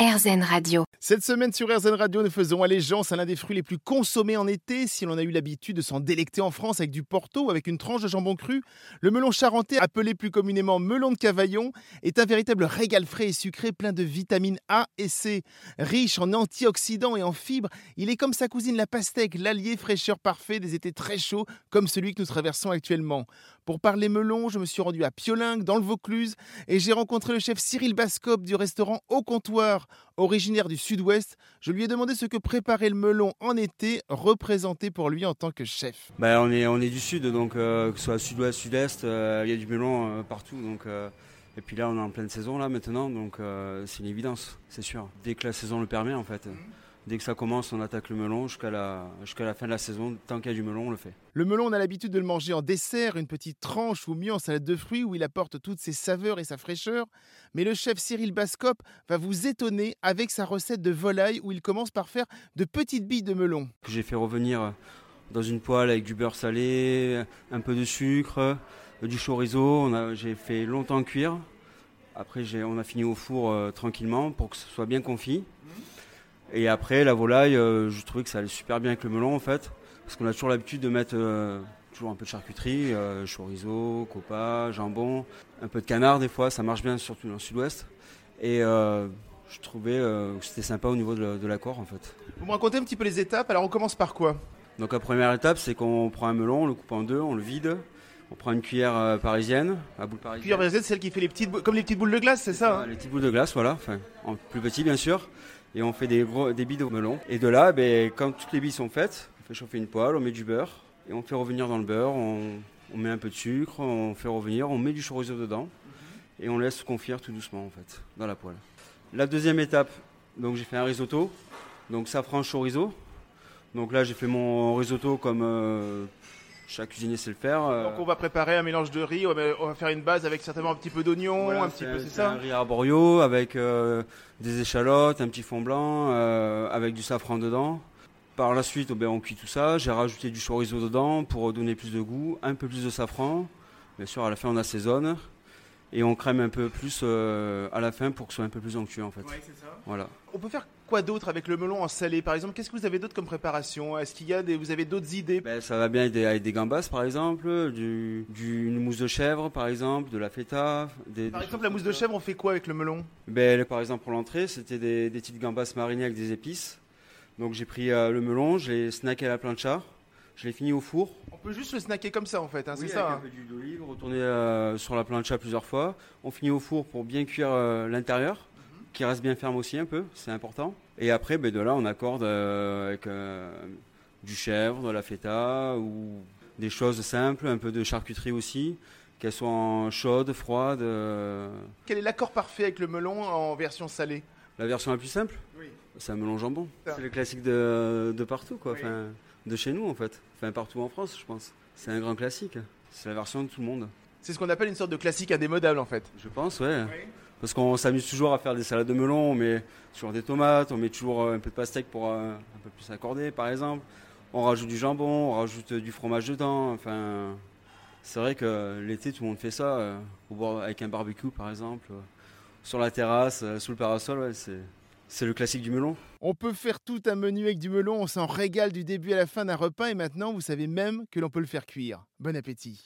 RZN Radio. Cette semaine sur RZN Radio, nous faisons allégeance à l'un des fruits les plus consommés en été. Si l'on a eu l'habitude de s'en délecter en France avec du porto avec une tranche de jambon cru, le melon charentais, appelé plus communément melon de Cavaillon, est un véritable régal frais et sucré plein de vitamines A et C. Riche en antioxydants et en fibres, il est comme sa cousine la pastèque, l'allié fraîcheur parfait des étés très chauds comme celui que nous traversons actuellement. Pour parler melon, je me suis rendu à Piolingue, dans le Vaucluse, et j'ai rencontré le chef Cyril Bascop du restaurant Au Comptoir. Originaire du sud-ouest, je lui ai demandé ce que préparait le melon en été, représenté pour lui en tant que chef. On, est, on est du sud, donc euh, que ce soit sud-ouest, sud-est, euh, il y a du melon euh, partout. Donc, et puis là, on est en pleine saison là maintenant, donc c'est une évidence, c'est sûr. Dès que la saison le permet, en fait. Dès que ça commence, on attaque le melon jusqu'à la, la fin de la saison. Tant qu'il y a du melon, on le fait. Le melon, on a l'habitude de le manger en dessert, une petite tranche ou mieux en salade de fruits où il apporte toutes ses saveurs et sa fraîcheur. Mais le chef Cyril Bascop va vous étonner avec sa recette de volaille où il commence par faire de petites billes de melon. J'ai fait revenir dans une poêle avec du beurre salé, un peu de sucre, du chorizo. j'ai fait longtemps cuire. Après, on a fini au four euh, tranquillement pour que ce soit bien confit. Et après, la volaille, euh, je trouvais que ça allait super bien avec le melon en fait. Parce qu'on a toujours l'habitude de mettre euh, toujours un peu de charcuterie, euh, chorizo, copa, jambon, un peu de canard des fois, ça marche bien surtout dans le sud-ouest. Et je trouvais que c'était sympa au niveau de, l'accord en fait. Vous me racontez un petit peu les étapes, alors on commence par quoi? Donc la première étape, c'est qu'on prend un melon, on le coupe en deux, on le vide. On prend une cuillère parisienne, à boule parisienne. Cuillère parisienne, c'est celle qui fait les petites, comme les petites boules de glace, c'est ça hein? Les petites boules de glace, voilà, enfin, en plus petit bien sûr et on fait des, gros, des billes de melon. Et de là, ben, quand toutes les billes sont faites, on fait chauffer une poêle, on met du beurre et on fait revenir dans le beurre, on, met un peu de sucre, on fait revenir, on met du chorizo dedans et on laisse confire tout doucement en fait dans la poêle. La deuxième étape, donc j'ai fait un risotto, donc safran chorizo. Donc là j'ai fait mon risotto comme euh, chaque cuisinier sait le faire. Euh. Donc on va préparer un mélange de riz, on va, faire une base avec certainement un petit peu d'oignon, un petit peu, c'est ça Un riz arborio avec euh, des échalotes, un petit fond blanc, euh, avec du safran dedans. Par la suite, oh ben, on cuit tout ça. J'ai rajouté du chorizo dedans pour donner plus de goût, un peu plus de safran. Bien sûr, à la fin, on assaisonne et on crème un peu plus à la fin pour que ce soit un peu plus onctueux en fait. c'est ça. Voilà. On peut faire quoi d'autre avec le melon en salé par exemple? Qu'est-ce que vous avez d'autre comme préparation? Est-ce qu'il y a des, vous avez d'autres idées? Ben, Ça va bien avec des, gambas par exemple, du, une mousse de chèvre par exemple, de la feta. Des, par exemple la mousse de chèvre, on fait quoi avec le melon? Ben, Par exemple pour l'entrée, c'était des, petites gambas marinées avec des épices. Donc j'ai pris euh, le melon, je l'ai snacké à la plancha. Je l'ai fini au four. On peut juste le snacker comme ça en fait, hein, c'est ça avec Un peu d'huile d'olive, retourner euh, sur la plancha plusieurs fois. On finit au four pour bien cuire euh, l'intérieur qui reste bien ferme aussi un peu, c'est important. Et après, ben, de là, on accorde euh, avec euh, du chèvre, de la feta ou des choses simples, un peu de charcuterie aussi, qu'elles soient chaudes, froides. Euh. Quel est l'accord parfait avec le melon en version salée? La version la plus simple? Oui. C'est un melon jambon. C'est le classique de, de partout, quoi. Enfin, de chez nous, en fait. Enfin, partout en France, je pense. C'est un grand classique. C'est la version de tout le monde. C'est ce qu'on appelle une sorte de classique indémodable, en fait. Je pense, ouais. Oui. Parce qu'on s'amuse toujours à faire des salades de melon, on met toujours des tomates, on met toujours euh, un peu de pastèque pour euh, un peu plus accorder, par exemple. On rajoute du jambon, on rajoute du fromage dedans. Enfin, c'est vrai que l'été, tout le monde fait ça, euh, avec un barbecue, par exemple, sur la terrasse, sous le parasol. C'est le classique du melon? On peut faire tout un menu avec du melon, on s'en régale du début à la fin d'un repas et maintenant vous savez même que l'on peut le faire cuire. Bon appétit